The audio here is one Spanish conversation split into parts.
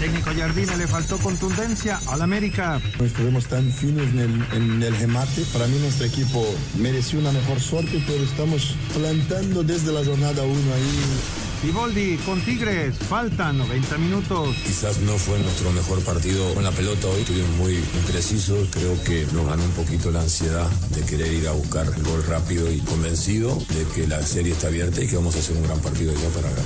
Técnico Jardine le faltó contundencia al América. No estuvimos tan finos en el, en el remate. Para mí nuestro equipo mereció una mejor suerte, pero estamos plantando desde la jornada 1 ahí. Siboldi con Tigres, faltan 90 minutos. Quizás no fue nuestro mejor partido con la pelota hoy, estuvimos muy imprecisos, creo que nos ganó un poquito la ansiedad de querer ir a buscar el gol rápido y convencido de que la serie está abierta y que vamos a hacer un gran partido ya para ganar.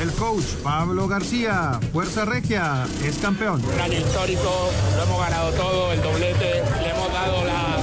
El coach Pablo García, Fuerza Regia, es campeón. Año histórico, lo hemos ganado todo, el doblete, le hemos dado la,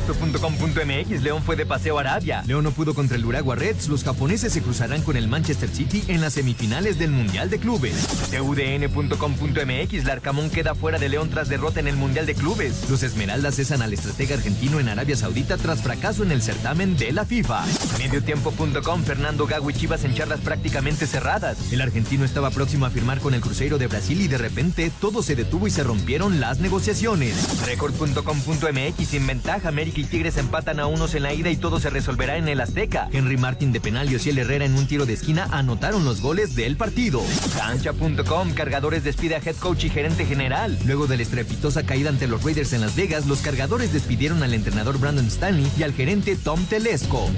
Esto.com.mx León fue de paseo a Arabia. León no pudo contra el Uragua Reds. Los japoneses se cruzarán con el Manchester City en las semifinales del Mundial de Clubes. TUDN.com.mx Larcamón queda fuera de León tras derrota en el Mundial de Clubes. Los Esmeraldas cesan al estratega argentino en Arabia Saudita tras fracaso en el certamen de la FIFA. Mediotiempo.com Fernando Gago y Chivas en charlas prácticamente cerradas. El argentino estaba próximo a firmar con el Cruzeiro de Brasil y de repente todo se detuvo y se rompieron las negociaciones. Record.com.mx sin ventaja América y Tigres empatan a unos en la ida y todo se resolverá en el Azteca. Henry Martín de penal y Ociel Herrera en un tiro de esquina anotaron los goles del partido. Cancha.com, Cargadores despide a head coach y gerente general. Luego de la estrepitosa caída ante los Raiders en Las Vegas, los Cargadores despidieron al entrenador Brandon Stanley y al gerente Tom Telesco.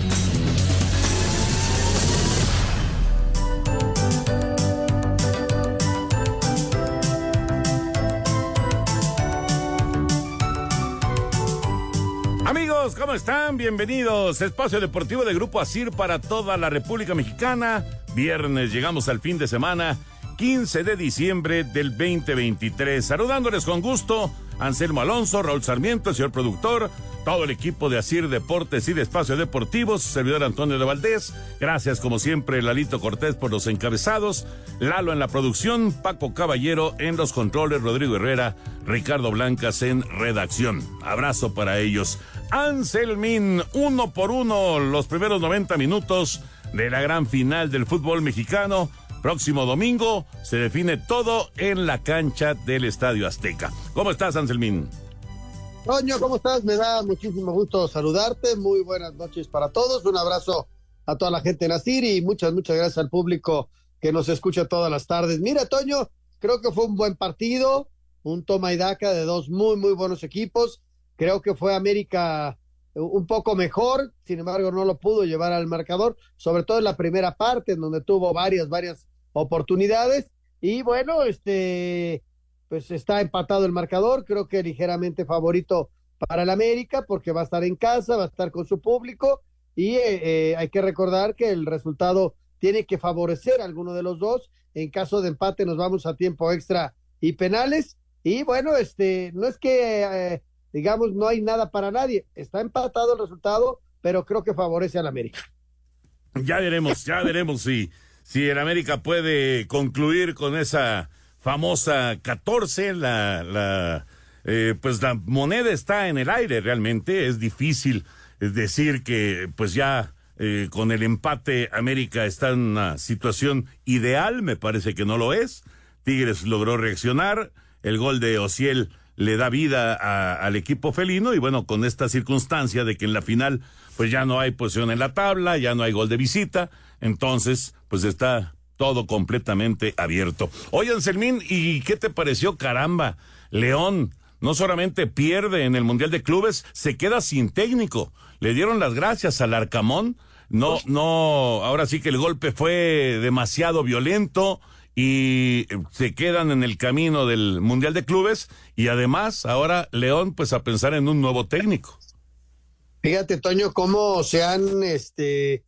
¿Cómo están? Bienvenidos. Espacio Deportivo de Grupo Asir para toda la República Mexicana. Viernes llegamos al fin de semana, 15 de diciembre del 2023. Saludándoles con gusto, Anselmo Alonso, Raúl Sarmiento, el señor productor, todo el equipo de Asir Deportes y de Espacio Deportivo, su servidor Antonio de Valdés. Gracias, como siempre, Lalito Cortés por los encabezados, Lalo en la producción, Paco Caballero en los controles, Rodrigo Herrera, Ricardo Blancas en redacción. Abrazo para ellos. Anselmín, uno por uno, los primeros 90 minutos de la gran final del fútbol mexicano. Próximo domingo se define todo en la cancha del Estadio Azteca. ¿Cómo estás, Anselmín? Toño, ¿cómo estás? Me da muchísimo gusto saludarte. Muy buenas noches para todos. Un abrazo a toda la gente en Asir y muchas, muchas gracias al público que nos escucha todas las tardes. Mira, Toño, creo que fue un buen partido, un toma y daca de dos muy, muy buenos equipos. Creo que fue América un poco mejor, sin embargo no lo pudo llevar al marcador, sobre todo en la primera parte, en donde tuvo varias, varias oportunidades. Y bueno, este, pues está empatado el marcador, creo que ligeramente favorito para el América, porque va a estar en casa, va a estar con su público, y eh, eh, hay que recordar que el resultado tiene que favorecer a alguno de los dos. En caso de empate nos vamos a tiempo extra y penales. Y bueno, este, no es que eh, digamos, no hay nada para nadie. Está empatado el resultado, pero creo que favorece al América. Ya veremos, ya veremos si, si el América puede concluir con esa famosa 14, la, la, eh, pues la moneda está en el aire realmente, es difícil decir que pues ya eh, con el empate América está en una situación ideal, me parece que no lo es. Tigres logró reaccionar, el gol de Ociel le da vida al equipo felino y bueno, con esta circunstancia de que en la final pues ya no hay posición en la tabla, ya no hay gol de visita, entonces pues está todo completamente abierto. Oye, Anselmín, ¿y qué te pareció? Caramba, León no solamente pierde en el Mundial de Clubes, se queda sin técnico. Le dieron las gracias al Arcamón. No, no, ahora sí que el golpe fue demasiado violento y se quedan en el camino del Mundial de Clubes y además ahora León pues a pensar en un nuevo técnico. Fíjate, Toño, cómo se han este,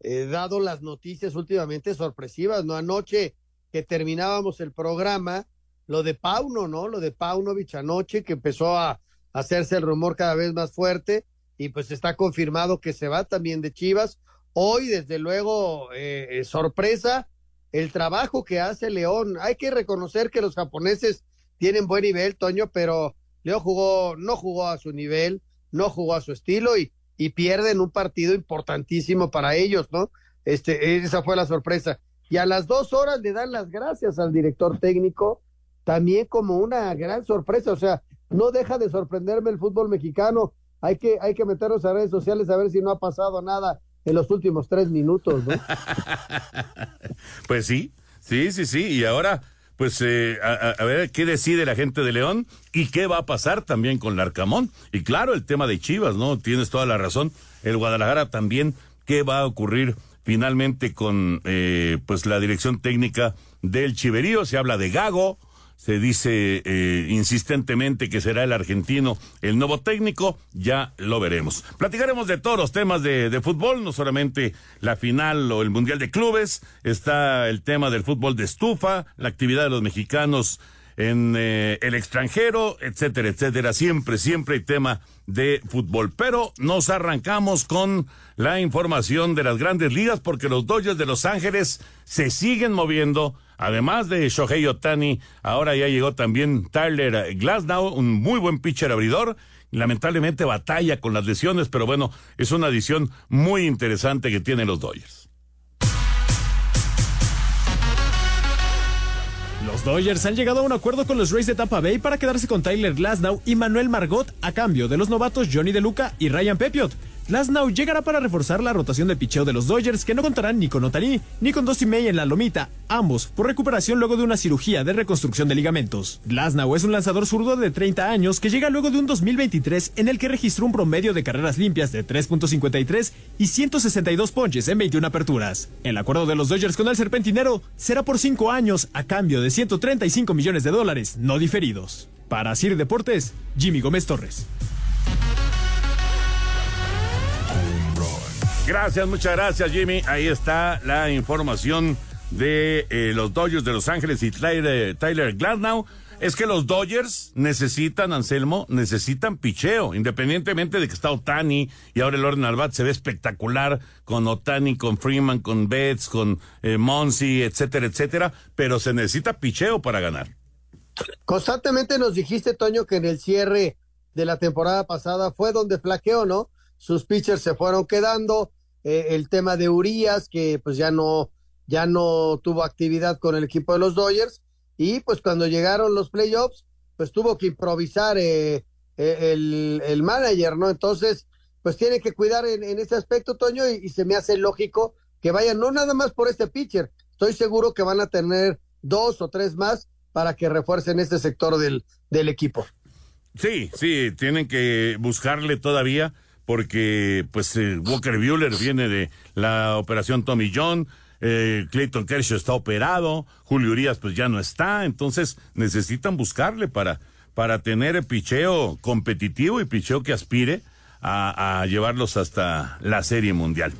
eh, dado las noticias últimamente sorpresivas, ¿no? Anoche que terminábamos el programa, lo de Pauno, ¿no? Lo de Paunovic anoche, que empezó a hacerse el rumor cada vez más fuerte y pues está confirmado que se va también de Chivas. Hoy, desde luego, eh, sorpresa, el trabajo que hace León. Hay que reconocer que los japoneses tienen buen nivel, Toño, pero León jugó, no jugó a su nivel, no jugó a su estilo y, y pierden un partido importantísimo para ellos, ¿no? Este, esa fue la sorpresa. Y a las dos horas le dan las gracias al director técnico, también como una gran sorpresa. O sea, no deja de sorprenderme el fútbol mexicano. Hay que, hay que meternos a redes sociales a ver si no ha pasado nada en los últimos tres minutos, ¿no? pues sí, sí, sí, sí. Y ahora, pues, eh, a, ver qué decide la gente de León y qué va a pasar también con Larcamón. Y claro, el tema de Chivas, ¿no? Tienes toda la razón. El Guadalajara también, ¿qué va a ocurrir finalmente con, eh, pues, la dirección técnica del Chiverío? Se habla de Gago se dice eh, insistentemente que será el argentino el nuevo técnico, ya lo veremos. Platicaremos de todos los temas de, de, fútbol, no solamente la final o el Mundial de Clubes, está el tema del fútbol de estufa, la actividad de los mexicanos en eh, el extranjero, etcétera, etcétera. Siempre, siempre hay tema de fútbol. Pero nos arrancamos con la información de las grandes ligas porque los Dodgers de Los Ángeles se siguen moviendo Además de Shohei Otani, ahora ya llegó también Tyler Glasnow, un muy buen pitcher abridor. Lamentablemente batalla con las lesiones, pero bueno, es una adición muy interesante que tienen los Dodgers. Los Dodgers han llegado a un acuerdo con los Rays de Tampa Bay para quedarse con Tyler Glasnow y Manuel Margot a cambio de los novatos Johnny DeLuca y Ryan Pepiot. Glasnow llegará para reforzar la rotación de picheo de los Dodgers que no contarán ni con Otani ni con Dusty May en la lomita, ambos por recuperación luego de una cirugía de reconstrucción de ligamentos. Glasnow es un lanzador zurdo de 30 años que llega luego de un 2023 en el que registró un promedio de carreras limpias de 3.53 y 162 ponches en 21 aperturas. El acuerdo de los Dodgers con el serpentinero será por 5 años a cambio de 135 millones de dólares no diferidos. Para Sir Deportes, Jimmy Gómez Torres. Gracias, muchas gracias, Jimmy. Ahí está la información de eh, los Dodgers de Los Ángeles y Tyler, Tyler Glasnow. Es que los Dodgers necesitan, Anselmo, necesitan picheo, independientemente de que está Otani y ahora el orden al se ve espectacular con Otani, con Freeman, con Betts, con eh, Monsi, etcétera, etcétera, pero se necesita picheo para ganar. Constantemente nos dijiste, Toño, que en el cierre de la temporada pasada fue donde flaqueó, ¿no? Sus pitchers se fueron quedando, eh, el tema de Urias, que pues ya no, ya no tuvo actividad con el equipo de los Dodgers, y pues cuando llegaron los playoffs, pues tuvo que improvisar eh, eh, el, el, manager, ¿no? Entonces, pues tiene que cuidar en, en ese aspecto, Toño, y, se me hace lógico que vayan, no nada más por este pitcher, estoy seguro que van a tener dos o tres más para que refuercen este sector del, del equipo. Sí, sí, tienen que buscarle todavía porque pues eh, Walker Bueller viene de la operación Tommy John, eh, Clayton Kershaw está operado, Julio Urias pues ya no está, entonces necesitan buscarle para, para tener picheo competitivo y picheo que aspire a, llevarlos hasta la Serie Mundial.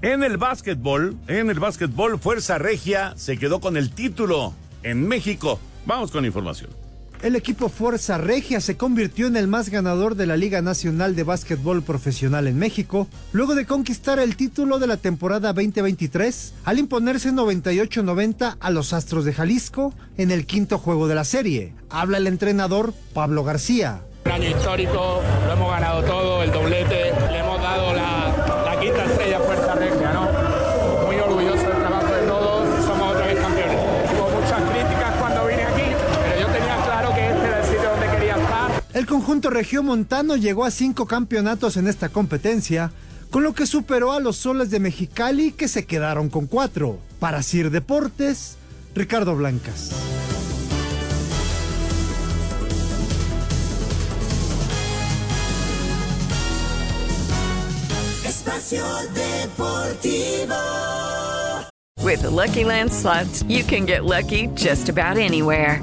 En el básquetbol, en el básquetbol, Fuerza Regia se quedó con el título en México. Vamos con información el equipo Fuerza Regia se convirtió en el más ganador de la Liga Nacional de Básquetbol Profesional en México, luego de conquistar el título de la temporada 2023 al imponerse 98-90 a los Astros de Jalisco en el quinto juego de la serie. Habla el entrenador Pablo García. Un año histórico, lo hemos ganado todo, el doblete, le hemos dado la, la quinta estrella Fuerza Regia, ¿no? El conjunto regiomontano llegó a cinco campeonatos en esta competencia, con lo que superó a los soles de Mexicali que se quedaron con cuatro. Para Sir Deportes, Ricardo Blancas. Espacio Deportivo. With the Lucky Land slots, you can get lucky just about anywhere.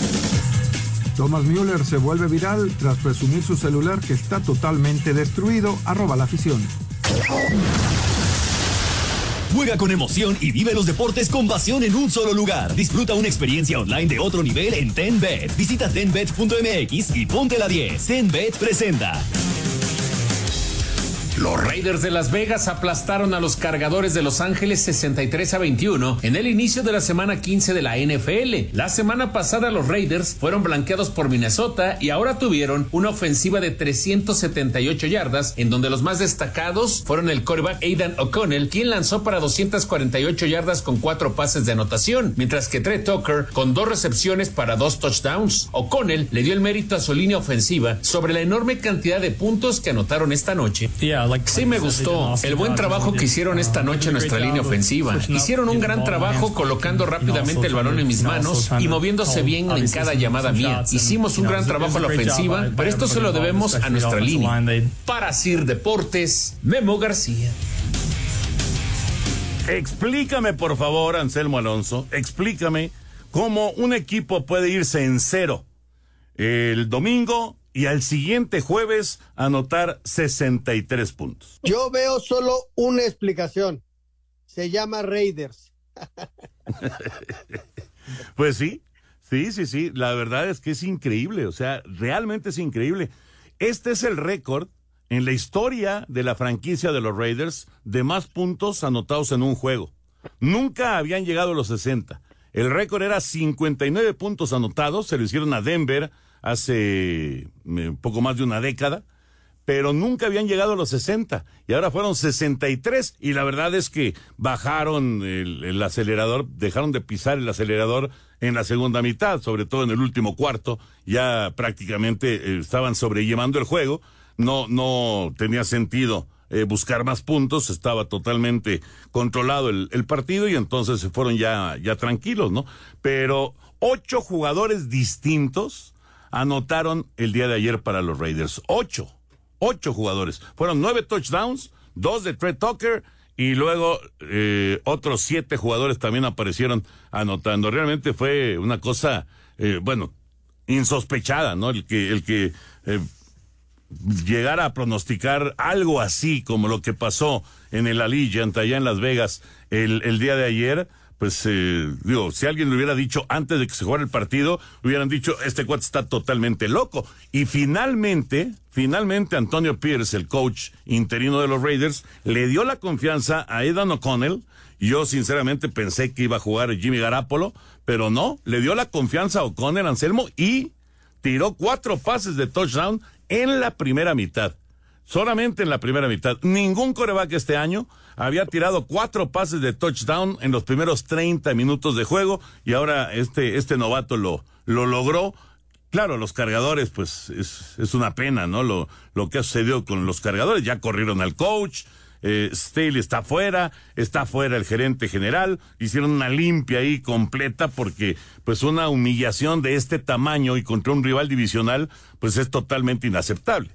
Thomas Müller se vuelve viral tras presumir su celular que está totalmente destruido. Arroba la afición. Juega con emoción y vive los deportes con pasión en un solo lugar. Disfruta una experiencia online de otro nivel en TenBet. Visita tenbet.mx y ponte la 10. TenBet presenta. Los Raiders de Las Vegas aplastaron a los cargadores de Los Ángeles 63 a 21 en el inicio de la semana 15 de la NFL. La semana pasada los Raiders fueron blanqueados por Minnesota y ahora tuvieron una ofensiva de 378 yardas en donde los más destacados fueron el quarterback Aidan O'Connell quien lanzó para 248 yardas con cuatro pases de anotación, mientras que Trey Tucker con dos recepciones para dos touchdowns. O'Connell le dio el mérito a su línea ofensiva sobre la enorme cantidad de puntos que anotaron esta noche. Sí me gustó el buen trabajo que hicieron esta noche en nuestra línea ofensiva. Hicieron un gran trabajo colocando rápidamente el balón en mis manos y moviéndose bien en cada llamada mía. Hicimos un gran trabajo en la ofensiva, pero esto se lo debemos a nuestra línea. Para Sir Deportes, Memo García. Explícame, por favor, Anselmo Alonso, explícame cómo un equipo puede irse en cero el domingo y al siguiente jueves anotar 63 puntos. Yo veo solo una explicación. Se llama Raiders. pues sí, sí, sí, sí. La verdad es que es increíble. O sea, realmente es increíble. Este es el récord en la historia de la franquicia de los Raiders de más puntos anotados en un juego. Nunca habían llegado a los 60. El récord era 59 puntos anotados. Se lo hicieron a Denver hace poco más de una década, pero nunca habían llegado a los 60 y ahora fueron 63 y la verdad es que bajaron el, el, acelerador, dejaron de pisar el acelerador en la segunda mitad, sobre todo en el último cuarto, ya prácticamente eh, estaban sobrellevando el juego, no, no tenía sentido eh, buscar más puntos, estaba totalmente controlado el, el partido y entonces se fueron ya, ya tranquilos, ¿no? Pero ocho jugadores distintos, anotaron el día de ayer para los Raiders. Ocho, ocho jugadores. Fueron nueve touchdowns, dos de Trey Tucker y luego eh, otros siete jugadores también aparecieron anotando. Realmente fue una cosa, eh, bueno, insospechada, ¿no? El que, el que eh, llegara a pronosticar algo así como lo que pasó en el Allegiant allá en Las Vegas el, el día de ayer pues eh, digo, si alguien le hubiera dicho antes de que se jugara el partido, hubieran dicho, este cuate está totalmente loco. Y finalmente, finalmente Antonio Pierce, el coach interino de los Raiders, le dio la confianza a Aidan O'Connell. Yo sinceramente pensé que iba a jugar Jimmy Garapolo, pero no, le dio la confianza a O'Connell, Anselmo, y tiró cuatro pases de touchdown en la primera mitad. Solamente en la primera mitad. Ningún coreback este año había tirado cuatro pases de touchdown en los primeros 30 minutos de juego y ahora este, este novato lo, lo logró. Claro, los cargadores, pues es, una pena, ¿no? Lo, lo que ha sucedido con los cargadores. Ya corrieron al coach, eh, Staley está fuera, está fuera el gerente general, hicieron una limpia ahí completa porque pues una humillación de este tamaño y contra un rival divisional pues es totalmente inaceptable.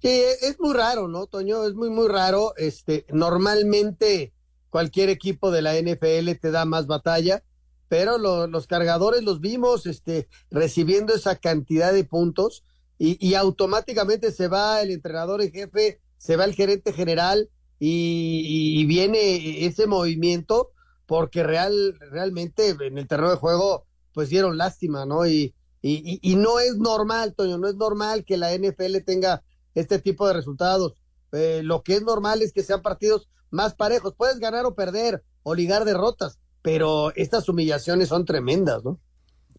Sí, es muy raro, ¿no, Toño? Es muy, muy raro. Este, normalmente cualquier equipo de la NFL te da más batalla, pero lo, los cargadores los vimos este, recibiendo esa cantidad de puntos y, y, automáticamente se va el entrenador en jefe, se va el gerente general y, y viene ese movimiento porque real, realmente en el terreno de juego pues dieron lástima, ¿no? Y, y, y no es normal, Toño, no es normal que la NFL tenga este tipo de resultados. eh, lo que es normal es que sean partidos más parejos. Puedes ganar o perder o ligar derrotas, pero estas humillaciones son tremendas, ¿no?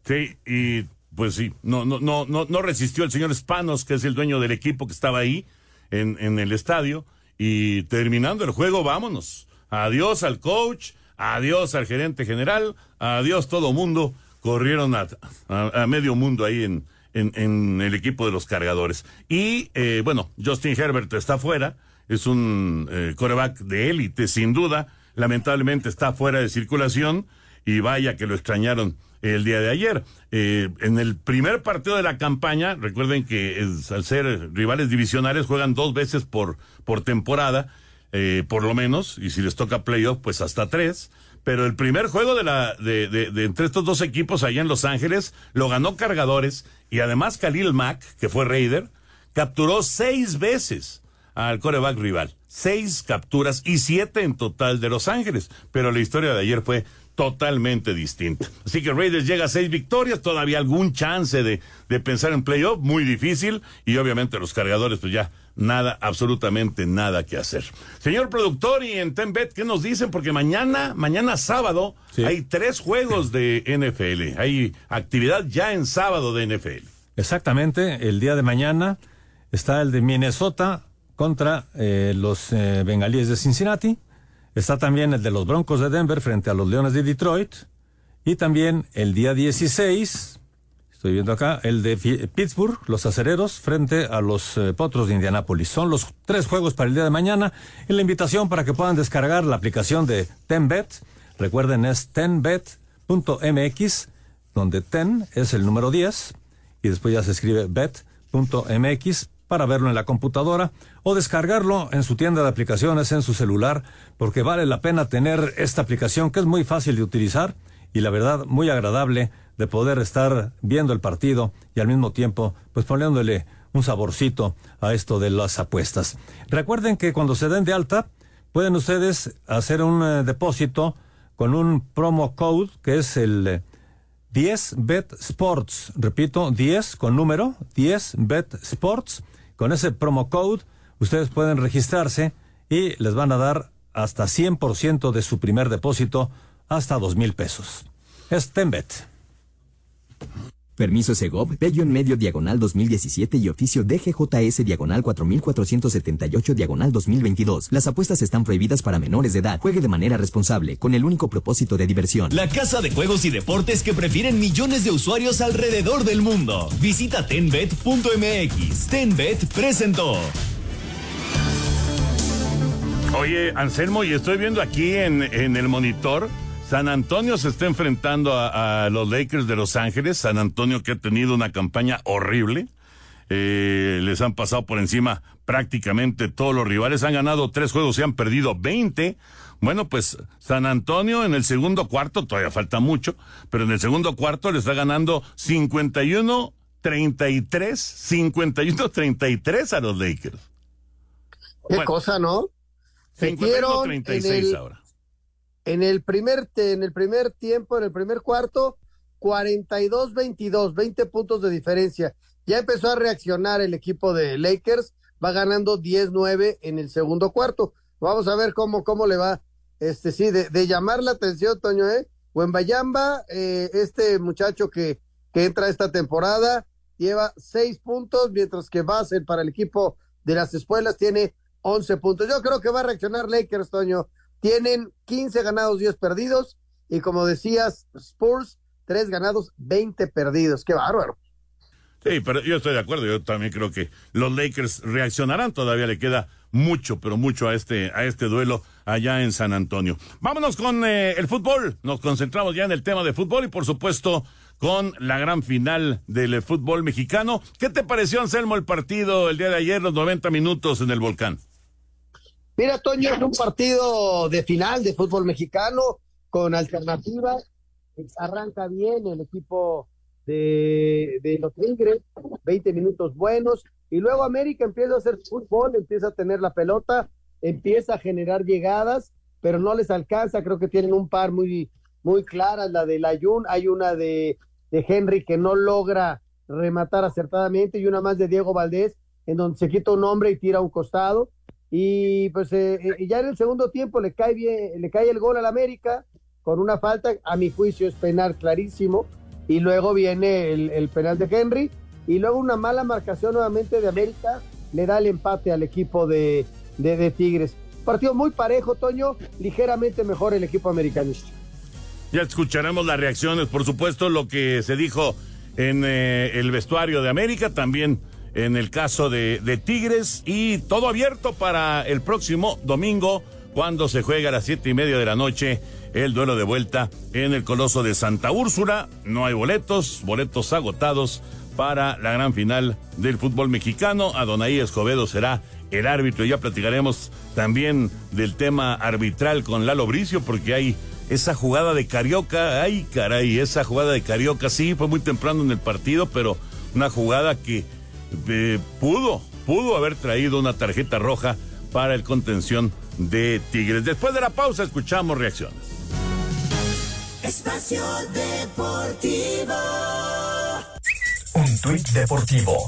Sí, y pues sí, no, no, no, no, resistió el señor Spanos, que es el dueño del equipo que estaba ahí en, en el estadio, y terminando el juego, vámonos. Adiós al coach, adiós al gerente general, adiós todo mundo. Corrieron a, a medio mundo ahí en, en, el equipo de los cargadores. Y eh, bueno, Justin Herbert está fuera, es un eh, coreback de élite, sin duda. Lamentablemente está fuera de circulación y vaya que lo extrañaron el día de ayer. Eh, en el primer partido de la campaña, recuerden que al ser rivales divisionales juegan dos veces por, por temporada, eh, por lo menos, y si les toca playoff, pues hasta tres. Pero el primer juego de la, de, de, de, entre estos dos equipos allá en Los Ángeles lo ganó Cargadores y además Khalil Mack, que fue Raider, capturó seis veces al coreback rival. Seis capturas y siete en total de Los Ángeles. Pero la historia de ayer fue totalmente distinta. Así que Raiders llega a seis victorias, todavía algún chance de, de pensar en playoff, muy difícil, y obviamente los cargadores, pues ya nada, absolutamente nada que hacer. Señor productor y en Tembet, ¿qué nos dicen? Porque mañana, mañana sábado, sí. hay tres juegos de NFL, hay actividad ya en sábado de NFL. Exactamente, el día de mañana está el de Minnesota contra eh, los eh, bengalíes de Cincinnati. Está también el de los Broncos de Denver frente a los Leones de Detroit. Y también el día 16, estoy viendo acá, el de Pittsburgh, los acereros frente a los eh, potros de Indianápolis. Son los tres juegos para el día de mañana. Y la invitación para que puedan descargar la aplicación de TenBet. Recuerden, es tenbet.mx, donde ten es el número 10 y después ya se escribe bet.mx para verlo en la computadora o descargarlo en su tienda de aplicaciones en su celular, porque vale la pena tener esta aplicación que es muy fácil de utilizar y la verdad muy agradable de poder estar viendo el partido y al mismo tiempo pues poniéndole un saborcito a esto de las apuestas. Recuerden que cuando se den de alta pueden ustedes hacer un eh, depósito con un promo code que es el eh, 10 Bet Sports, repito, 10 con número, 10 Bet Sports. Con ese promo code ustedes pueden registrarse y les van a dar hasta 100% de su primer depósito, hasta dos mil pesos. Es Tenbet. Permiso Segov, Bello en medio diagonal 2017 y oficio DGJS diagonal 4478 diagonal 2022. Las apuestas están prohibidas para menores de edad. Juegue de manera responsable, con el único propósito de diversión. La casa de juegos y deportes que prefieren millones de usuarios alrededor del mundo. Visita tenbet.mx. Tenbet presentó. Oye, Anselmo, y estoy viendo aquí en, en el monitor San Antonio se está enfrentando a, a, los Lakers de Los Ángeles. San Antonio que ha tenido una campaña horrible. Eh, les han pasado por encima prácticamente todos los rivales. Han ganado tres juegos y han perdido 20. Bueno, pues San Antonio en el segundo cuarto, todavía falta mucho, pero en el segundo cuarto le está ganando 51 33, 51 33 a los Lakers. Qué bueno, cosa, ¿no? 51 36 el... ahora en el primer en el primer tiempo, en el primer cuarto, 42-22, 20 puntos de diferencia. Ya empezó a reaccionar el equipo de Lakers, va ganando 10-9 en el segundo cuarto. Vamos a ver cómo, cómo le va. Este sí, de, de llamar la atención, Toño, ¿eh? Bayamba, eh, este muchacho que, que entra esta temporada, lleva seis puntos, mientras que Basel para el equipo de las escuelas tiene 11 puntos. Yo creo que va a reaccionar Lakers, Toño tienen 15 ganados, 10 perdidos. Y como decías, Spurs, 3 ganados, 20 perdidos. Qué bárbaro. Sí, pero yo estoy de acuerdo. Yo también creo que los Lakers reaccionarán. Todavía le queda mucho, pero mucho a este, a este duelo allá en San Antonio. Vámonos con eh, el fútbol. Nos concentramos ya en el tema de fútbol y por supuesto con la gran final del fútbol mexicano. ¿Qué te pareció, Anselmo, el partido el día de ayer, los 90 minutos en el volcán? Mira, Toño, es un partido de final de fútbol mexicano con alternativas. Arranca bien el equipo de, los Tigres, 20 minutos buenos. Y luego América empieza a hacer fútbol, empieza a tener la pelota, empieza a generar llegadas, pero no les alcanza. Creo que tienen un par muy, muy claras. La de Layun, hay una de, de Henry que no logra rematar acertadamente y una más de Diego Valdés, en donde se quita un hombre y tira a un costado y pues eh, eh, ya en el segundo tiempo le cae bien, le cae el gol al América con una falta, a mi juicio es penal clarísimo, y luego viene el, penal de Henry, y luego una mala marcación nuevamente de América le da el empate al equipo de, de, Tigres. Partido muy parejo, Toño, ligeramente mejor el equipo americanista. Ya escucharemos las reacciones, por supuesto, lo que se dijo en eh, el vestuario de América, también en el caso de, Tigres y todo abierto para el próximo domingo cuando se juega a las siete y media de la noche el duelo de vuelta en el Coloso de Santa Úrsula. No hay boletos, boletos agotados para la gran final del fútbol mexicano. Adonai Escobedo será el árbitro. Ya platicaremos también del tema arbitral con Lalo Bricio porque hay esa jugada de Carioca. Ay, caray, esa jugada de Carioca sí fue muy temprano en el partido, pero una jugada que eh, pudo, pudo haber traído una tarjeta roja para el contención de Tigres. Después de la pausa escuchamos reacciones. Espacio Deportivo. Un tuit deportivo.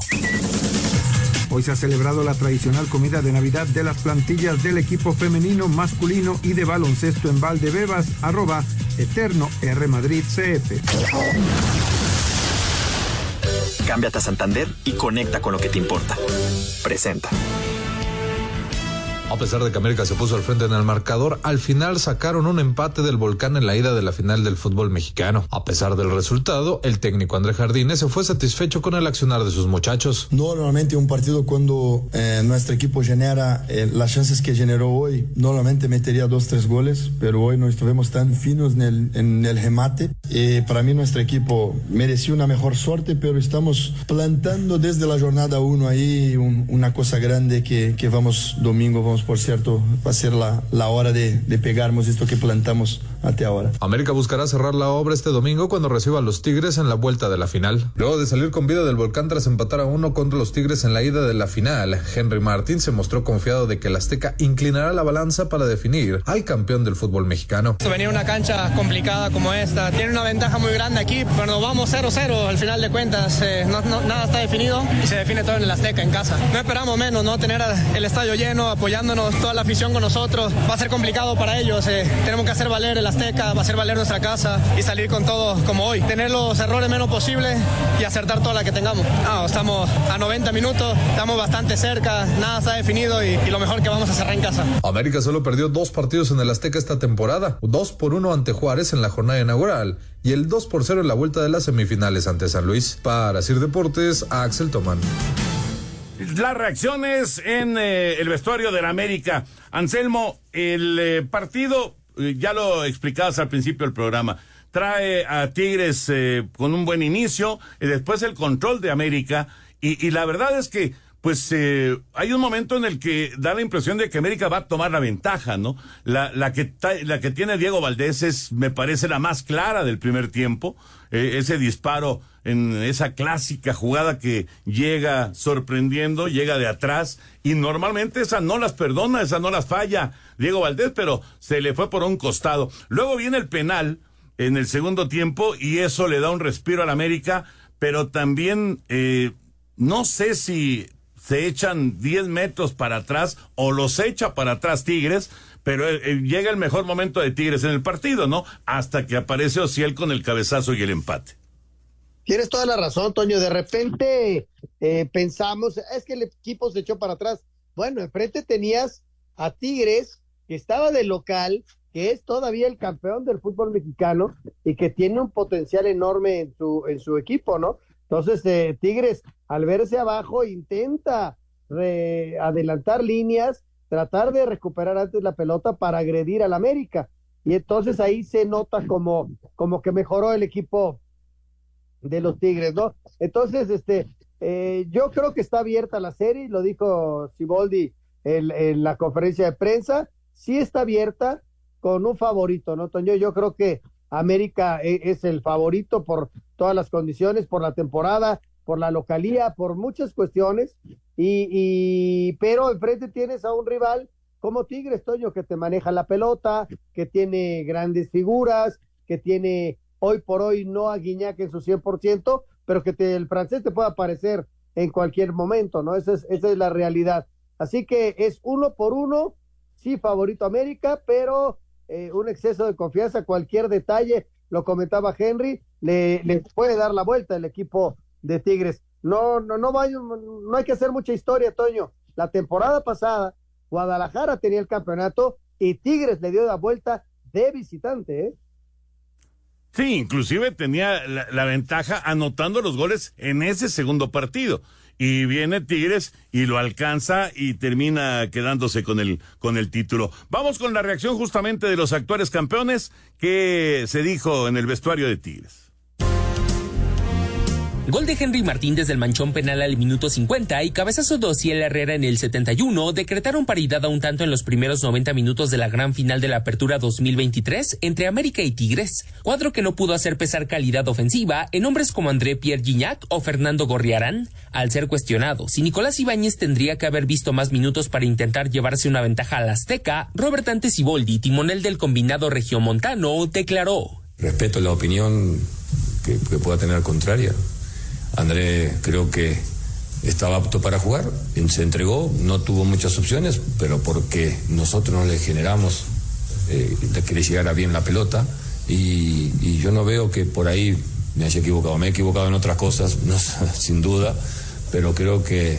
Hoy se ha celebrado la tradicional comida de Navidad de las plantillas del equipo femenino, masculino y de baloncesto en Valdebebas, arroba Eterno R Madrid CF. Cámbiate a Santander y conecta con lo que te importa. Presenta. A pesar de que América se puso al frente en el marcador, al final sacaron un empate del volcán en la ida de la final del fútbol mexicano. A pesar del resultado, el técnico André Jardines se fue satisfecho con el accionar de sus muchachos. Normalmente un partido cuando eh, nuestro equipo genera eh, las chances que generó hoy, normalmente metería dos, tres goles, pero hoy no estuvimos tan finos en el, en el remate. Eh, para mí nuestro equipo mereció una mejor suerte, pero estamos plantando desde la jornada 1 ahí una cosa grande que, que vamos domingo, vamos por cierto, va a ser la, la hora de, de pegarnos esto que plantamos hasta ahora. América buscará cerrar la obra este domingo cuando reciba a los Tigres en la vuelta de la final. Luego de salir con vida del volcán tras empatar a uno contra los Tigres en la ida de la final, Henry Martín se mostró confiado de que el Azteca inclinará la balanza para definir al campeón del fútbol mexicano. Venir una cancha complicada como esta, tiene una ventaja muy grande aquí, pero nos vamos 0-0 al final de cuentas, eh, no, nada está definido y se define todo en el Azteca en casa. No esperamos menos, ¿no? Tener el estadio lleno, toda la afición con nosotros, va a ser complicado para ellos, eh, tenemos que hacer valer el Azteca, va a ser valer nuestra casa y salir con todo como hoy. Tener los errores menos posibles y acertar toda la que tengamos. estamos a 90 minutos, estamos bastante cerca, nada está definido y, lo mejor que vamos a cerrar en casa. América solo perdió dos partidos en el Azteca esta temporada, dos por uno ante Juárez en la jornada inaugural y el 2 por 0 en la vuelta de las semifinales ante San Luis. Para Sir Deportes, Axel Tomán. Las reacciones en eh, el vestuario de la América. Anselmo, el eh, partido eh, ya lo explicabas al principio del programa, trae a Tigres con un buen inicio y después el control de América y, la verdad es que pues eh, hay un momento en el que da la impresión de que América va a tomar la ventaja, ¿no? La, la, que, la que tiene Diego Valdés es, me parece, la más clara del primer tiempo. ese disparo en esa clásica jugada que llega sorprendiendo, llega de atrás y normalmente esa no las perdona, esa no las falla Diego Valdés, pero se le fue por un costado. Luego viene el penal en el segundo tiempo y eso le da un respiro al América, pero también eh, no sé si se echan 10 metros para atrás o los echa para atrás Tigres, pero eh, eh, llega el mejor momento de Tigres en el partido, ¿no? Hasta que aparece Ociel con el cabezazo y el empate. Tienes toda la razón, Toño. De repente eh, pensamos, es que el equipo se echó para atrás. Bueno, enfrente tenías a Tigres, que estaba de local, que es todavía el campeón del fútbol mexicano y que tiene un potencial enorme en su, en su equipo, ¿no? Entonces, eh, Tigres, al verse abajo, intenta adelantar líneas, tratar de recuperar antes la pelota para agredir al América. Y entonces ahí se nota como, como que mejoró el equipo de los Tigres, ¿no? Entonces, este, eh, yo creo que está abierta la serie, lo dijo Siboldi en, la conferencia de prensa, sí está abierta con un favorito, ¿no, Toño? Yo creo que América e, es el favorito por todas las condiciones, por la temporada, por la localía, por muchas cuestiones, y, pero enfrente tienes a un rival como Tigres, Toño, que te maneja la pelota, que tiene grandes figuras, que tiene hoy por hoy no a Guiñac en su 100%, pero que el francés te pueda aparecer en cualquier momento, ¿no? Esa es, esa es la realidad. Así que es uno por uno, sí, favorito América, pero eh, un exceso de confianza, cualquier detalle, lo comentaba Henry, le, le puede dar la vuelta el equipo de Tigres. No, no, no, no hay que hacer mucha historia, Toño. La temporada pasada, Guadalajara tenía el campeonato y Tigres le dio la vuelta de visitante, ¿eh? Sí, inclusive tenía la, ventaja anotando los goles en ese segundo partido. Y viene Tigres y lo alcanza y termina quedándose con el, con el título. Vamos con la reacción justamente de los actuales campeones que se dijo en el vestuario de Tigres. Gol de Henry Martín desde el manchón penal al minuto 50 y cabezazo de Ociel Herrera en el 71 decretaron paridad a un tanto en los primeros 90 minutos de la gran final de la Apertura 2023 entre América y Tigres, cuadro que no pudo hacer pesar calidad ofensiva en hombres como André Pierre Gignac o Fernando Gorriarán. Al ser cuestionado, si Nicolás Ibáñez tendría que haber visto más minutos para intentar llevarse una ventaja al Azteca, Robert Antesiboldi, timonel del combinado regiomontano, declaró. Respeto la opinión que, que pueda tener contraria André creo que estaba apto para jugar, se entregó, no tuvo muchas opciones, pero porque nosotros no le generamos eh, que le llegara bien la pelota y, yo no veo que por ahí me haya equivocado, me he equivocado en otras cosas, sin duda, pero creo que,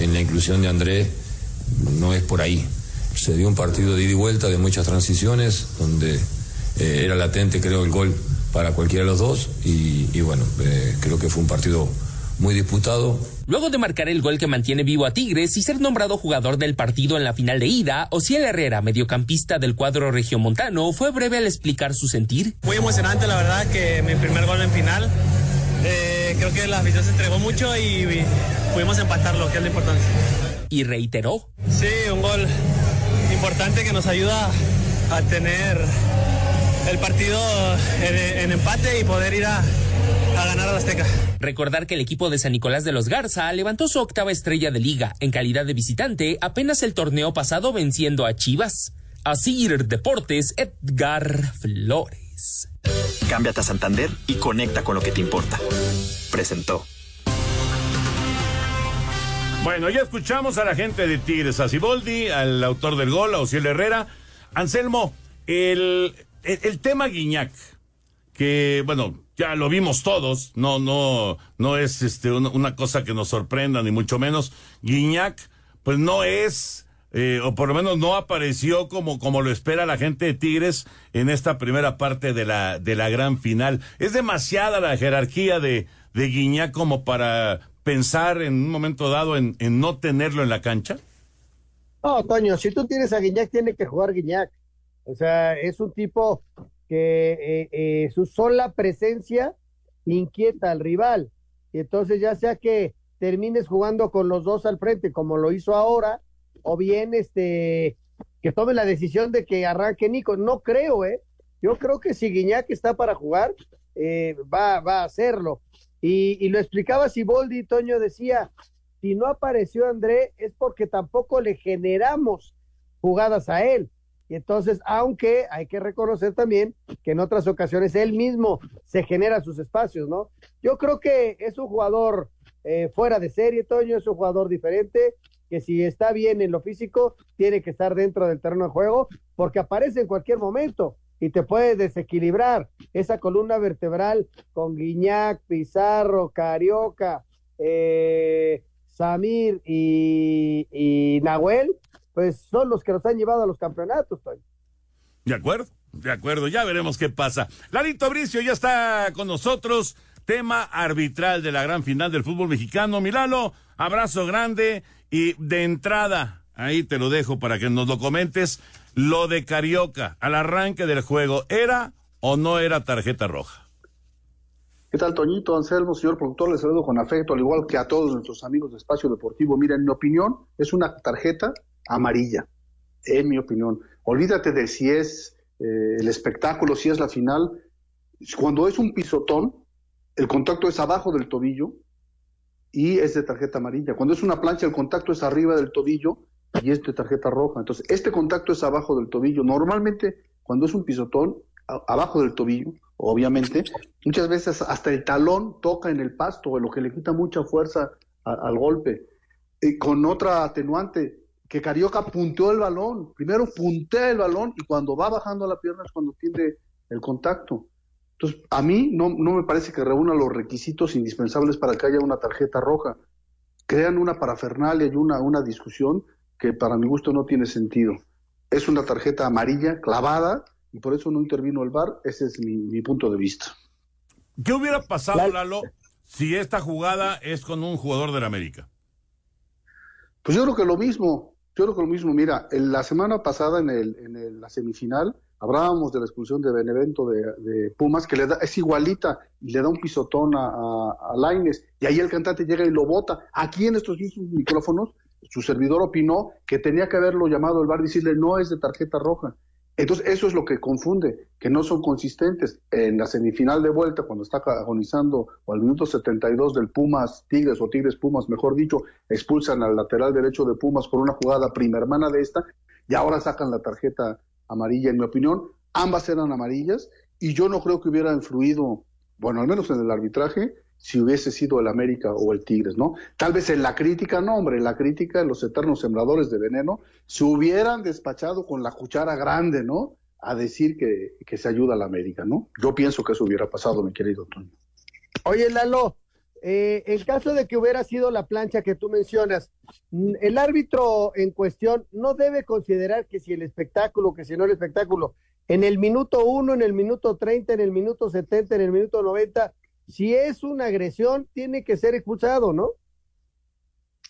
en la inclusión de André no es por ahí. Se dio un partido de ida y vuelta, de muchas transiciones, donde eh, era latente creo el gol para cualquiera de los dos y, bueno, eh, creo que fue un partido muy disputado. Luego de marcar el gol que mantiene vivo a Tigres y ser nombrado jugador del partido en la final de ida, Ociel Herrera, mediocampista del cuadro regiomontano, fue breve al explicar su sentir. Muy emocionante, la verdad, que mi primer gol en final. Eh, creo que la afición se entregó mucho y, pudimos empatarlo, que es lo importante. Y reiteró. Sí, un gol importante que nos ayuda a tener el partido en, empate y poder ir a, a ganar a la Azteca. Recordar que el equipo de San Nicolás de los Garza levantó su octava estrella de liga en calidad de visitante apenas el torneo pasado venciendo a Chivas. Asir Deportes, Edgar Flores. Cámbiate a Santander y conecta con lo que te importa. Presentó. Bueno, ya escuchamos a la gente de Tigres, a Ciboldi, al autor del gol, a Ociel Herrera. Anselmo, el, el, tema Guiñac, que bueno, ya lo vimos todos, no, no, no es este una, cosa que nos sorprenda, ni mucho menos. Guiñac, pues no es, eh, o por lo menos no apareció como, como lo espera la gente de Tigres en esta primera parte de la, de la gran final. Es demasiada la jerarquía de, de Guiñac como para pensar en un momento dado en, en no tenerlo en la cancha. No, Toño, si tú tienes a Guiñac, tiene que jugar Guiñac. O sea, es un tipo que eh, eh, su sola presencia inquieta al rival. Y entonces ya sea que termines jugando con los dos al frente, como lo hizo ahora, o bien este que tome la decisión de que arranque Nico. No creo, ¿eh? Yo creo que si Guiñac está para jugar, eh, va, va a hacerlo. Y, y lo explicaba Siboldi, Toño decía, si no apareció André es porque tampoco le generamos jugadas a él. Y entonces, aunque hay que reconocer también que en otras ocasiones él mismo se genera sus espacios, ¿no? Yo creo que es un jugador eh, fuera de serie, Toño, es un jugador diferente, que si está bien en lo físico, tiene que estar dentro del terreno de juego, porque aparece en cualquier momento y te puede desequilibrar esa columna vertebral con Guiñac, Pizarro, Carioca, eh, Samir y, y Nahuel pues son los que nos han llevado a los campeonatos, De acuerdo, de acuerdo, ya veremos qué pasa. Larito Bricio ya está con nosotros, tema arbitral de la gran final del fútbol mexicano. Milalo, abrazo grande y de entrada, ahí te lo dejo para que nos lo comentes, lo de Carioca al arranque del juego, ¿era o no era tarjeta roja? ¿Qué tal, Toñito, Anselmo, señor productor? Les saludo con afecto, al igual que a todos nuestros amigos de Espacio Deportivo. Mira, en mi opinión, es una tarjeta amarilla, en mi opinión. Olvídate de si es eh, el espectáculo, si es la final. Cuando es un pisotón, el contacto es abajo del tobillo y es de tarjeta amarilla. Cuando es una plancha, el contacto es arriba del tobillo y es de tarjeta roja. Entonces, este contacto es abajo del tobillo. Normalmente, cuando es un pisotón, abajo del tobillo, obviamente, muchas veces hasta el talón toca en el pasto, lo que le quita mucha fuerza al golpe. eh, con otra atenuante, que Carioca punteó el balón. Primero puntea el balón y cuando va bajando la pierna es cuando tiene el contacto. Entonces, a mí no, no me parece que reúna los requisitos indispensables para que haya una tarjeta roja. Crean una parafernalia y una, una discusión que para mi gusto no tiene sentido. Es una tarjeta amarilla clavada y por eso no intervino el VAR. Ese es mi, mi punto de vista. ¿Qué hubiera pasado, Lalo, si esta jugada es con un jugador del América? Pues yo creo que lo mismo, yo creo que lo mismo. Mira, en la semana pasada en, el, en el- la semifinal hablábamos de la expulsión de Benevento de, de Pumas, que le da, es igualita y le da un pisotón a, a, a Lainez, y ahí el cantante llega y lo bota. Aquí en estos mismos micrófonos, su servidor opinó que tenía que haberlo llamado el bar y decirle no es de tarjeta roja. Entonces, eso es lo que confunde, que no son consistentes. En la semifinal de vuelta, cuando está agonizando, o al minuto 72 del Pumas Tigres, o Tigres Pumas, mejor dicho, expulsan al lateral derecho de Pumas por una jugada prima hermana de esta, y ahora sacan la tarjeta amarilla. En mi opinión, ambas eran amarillas, y yo no creo que hubiera influido, bueno, al menos en el arbitraje, si hubiese sido el América o el Tigres, ¿no? Tal vez en la crítica, no, hombre, en la crítica, los eternos sembradores de veneno se hubieran despachado con la cuchara grande, ¿no? A decir que, que se ayuda a la América, ¿no? Yo pienso que eso hubiera pasado, mi querido Toño. Oye, Lalo, eh, en caso de que hubiera sido la plancha que tú mencionas, mm, el árbitro en cuestión no debe considerar que si el espectáculo, que si no el espectáculo, en el minuto 1, en el minuto 30, en el minuto 70, en el minuto 90, si es una agresión, tiene que ser expulsado, ¿no?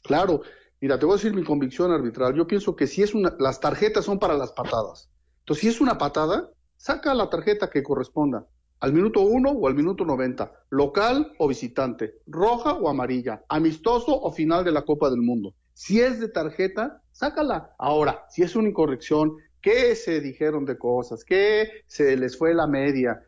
Claro, mira, te voy a decir mi convicción arbitral. Yo pienso que si es una, las tarjetas son para las patadas. Entonces, si es una patada, saca la tarjeta que corresponda al minuto 1 o al minuto 90, local o visitante, roja o amarilla, amistoso o final de la Copa del Mundo. Si es de tarjeta, sácala. Ahora, si es una incorrección, que se dijeron de cosas, que se les fue la media,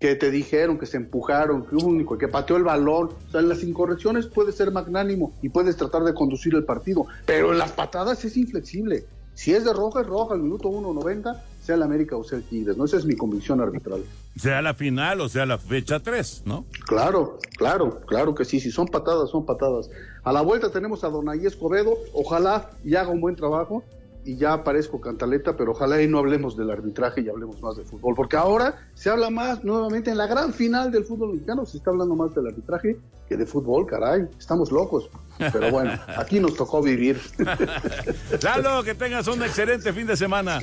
que te dijeron, que se empujaron, que hubo un único, que pateó el balón. O sea, en las incorrecciones puedes ser magnánimo y puedes tratar de conducir el partido, pero en las patadas es inflexible. Si es de roja, es roja, al minuto 1.90, sea el América o sea el Tigres. No, esa es mi convicción arbitral. Sea la final o sea la fecha 3, ¿no? Claro, claro, claro que sí. Si son patadas, son patadas. A la vuelta tenemos a Donaí Escobedo. Ojalá y haga un buen trabajo. Y ya parezco cantaleta, pero ojalá y no hablemos del arbitraje y hablemos más de fútbol. Porque ahora se habla más nuevamente en la gran final del fútbol mexicano. Se está hablando más del arbitraje que de fútbol, caray. Estamos locos. Pero bueno, aquí nos tocó vivir. Lalo, que tengas un excelente fin de semana.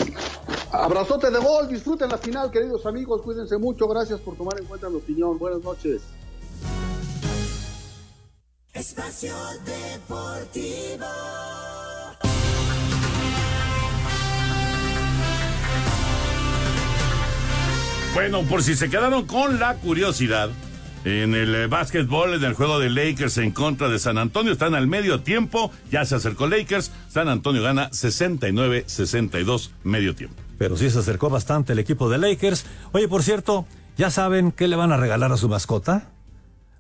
Abrazote de gol, disfruten la final, queridos amigos, cuídense mucho, gracias por tomar en cuenta mi opinión, buenas noches. Espacio Deportivo. Bueno, por si se quedaron con la curiosidad, en el eh, básquetbol, en el juego de Lakers en contra de San Antonio, están al medio tiempo, ya se acercó Lakers, San Antonio gana 69-62 medio tiempo. Pero sí se acercó bastante el equipo de Lakers. Oye, por cierto, ¿ya saben qué le van a regalar a su mascota?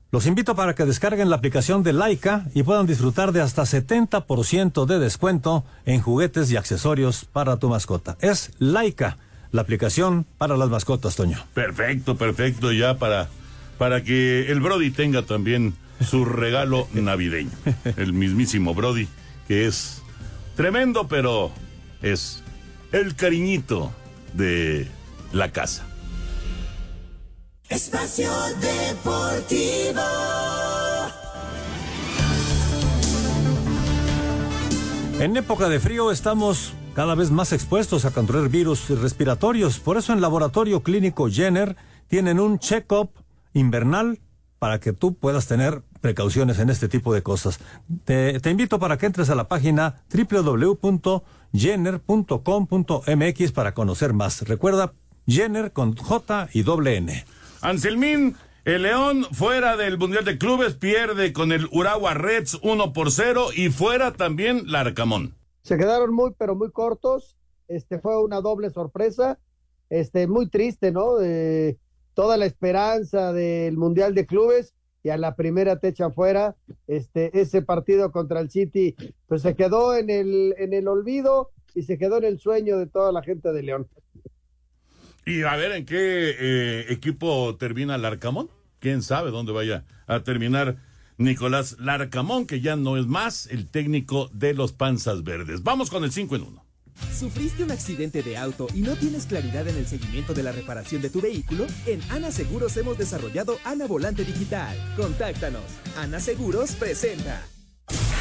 Los invito para que descarguen la aplicación de Laika y puedan disfrutar de hasta 70% de descuento en juguetes y accesorios para tu mascota. Es Laika, la aplicación para las mascotas, Toño. Perfecto, perfecto, ya para, para que el Brody tenga también su regalo navideño. El mismísimo Brody, que es tremendo, pero es el cariñito de la casa. Espacio Deportivo. En época de frío estamos cada vez más expuestos a contraer virus respiratorios. Por eso en Laboratorio Clínico Jenner tienen un check-up invernal para que tú puedas tener precauciones en este tipo de cosas. Te, invito para que entres a la página www.jenner.com.mx para conocer más. Recuerda, Jenner con J y doble N. Anselmín, el León fuera del Mundial de Clubes pierde con el Urawa Reds 1 por 0 y fuera también Larcamón. Se quedaron muy, pero muy cortos. Este fue una doble sorpresa. Este, muy triste, ¿no? De toda la esperanza del Mundial de Clubes y a la primera te echan fuera. Este, ese partido contra el City, pues se quedó en el, en el olvido y se quedó en el sueño de toda la gente de León. Y a ver en qué eh, equipo termina Larcamón. Quién sabe dónde vaya a terminar Nicolás Larcamón, que ya no es más el técnico de los Panzas Verdes. Vamos con el 5 en 1. ¿Sufriste un accidente de auto y no tienes claridad en el seguimiento de la reparación de tu vehículo? En Ana Seguros hemos desarrollado Ana Volante Digital. Contáctanos. Ana Seguros presenta.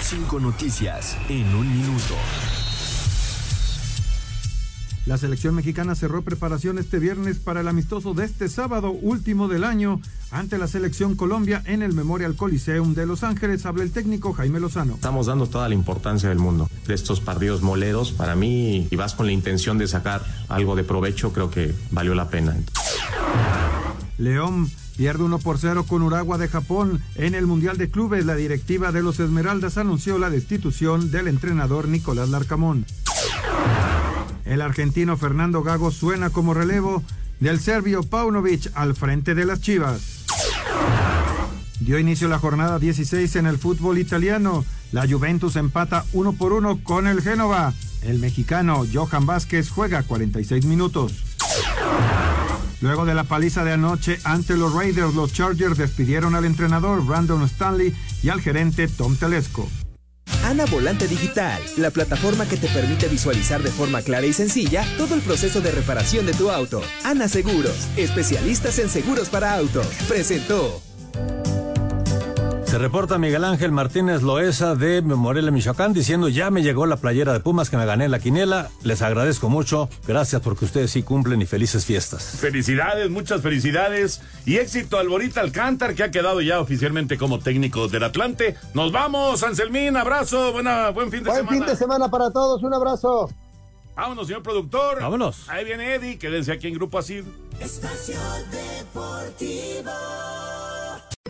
Cinco noticias en un minuto. La selección mexicana cerró preparación este viernes para el amistoso de este sábado último del año ante la selección Colombia en el Memorial Coliseum de Los Ángeles. Habla el técnico Jaime Lozano. Estamos dando toda la importancia del mundo de estos partidos moleros. Para mí, y vas con la intención de sacar algo de provecho, creo que valió la pena. León pierde 1 por 0 con Uragua de Japón en el Mundial de Clubes. La directiva de los Esmeraldas anunció la destitución del entrenador Nicolás Larcamón. El argentino Fernando Gago suena como relevo del serbio Paunovic al frente de las Chivas. Dio inicio la jornada 16 en el fútbol italiano. La Juventus empata uno por uno con el Génova. El mexicano Johan Vázquez juega 46 minutos. Luego de la paliza de anoche ante los Raiders, los Chargers despidieron al entrenador Brandon Stanley y al gerente Tom Telesco. Ana Volante Digital, la plataforma que te permite visualizar de forma clara y sencilla todo el proceso de reparación de tu auto. Ana Seguros, especialistas en seguros para autos. Presentó. Se reporta Miguel Ángel Martínez Loesa de Morelia, Michoacán, diciendo ya me llegó la playera de Pumas que me gané en la quiniela. Les agradezco mucho. Gracias porque ustedes sí cumplen y felices fiestas. Felicidades, muchas felicidades y éxito al Borita Alcántar que ha quedado ya oficialmente como técnico del Atlante. Nos vamos, Anselmín, abrazo, buena, buen fin de Buen semana. fin de semana para todos, un abrazo. Vámonos, señor productor. Vámonos. Ahí viene Eddie, quédense aquí en Grupo Asir. Espacio Deportivo.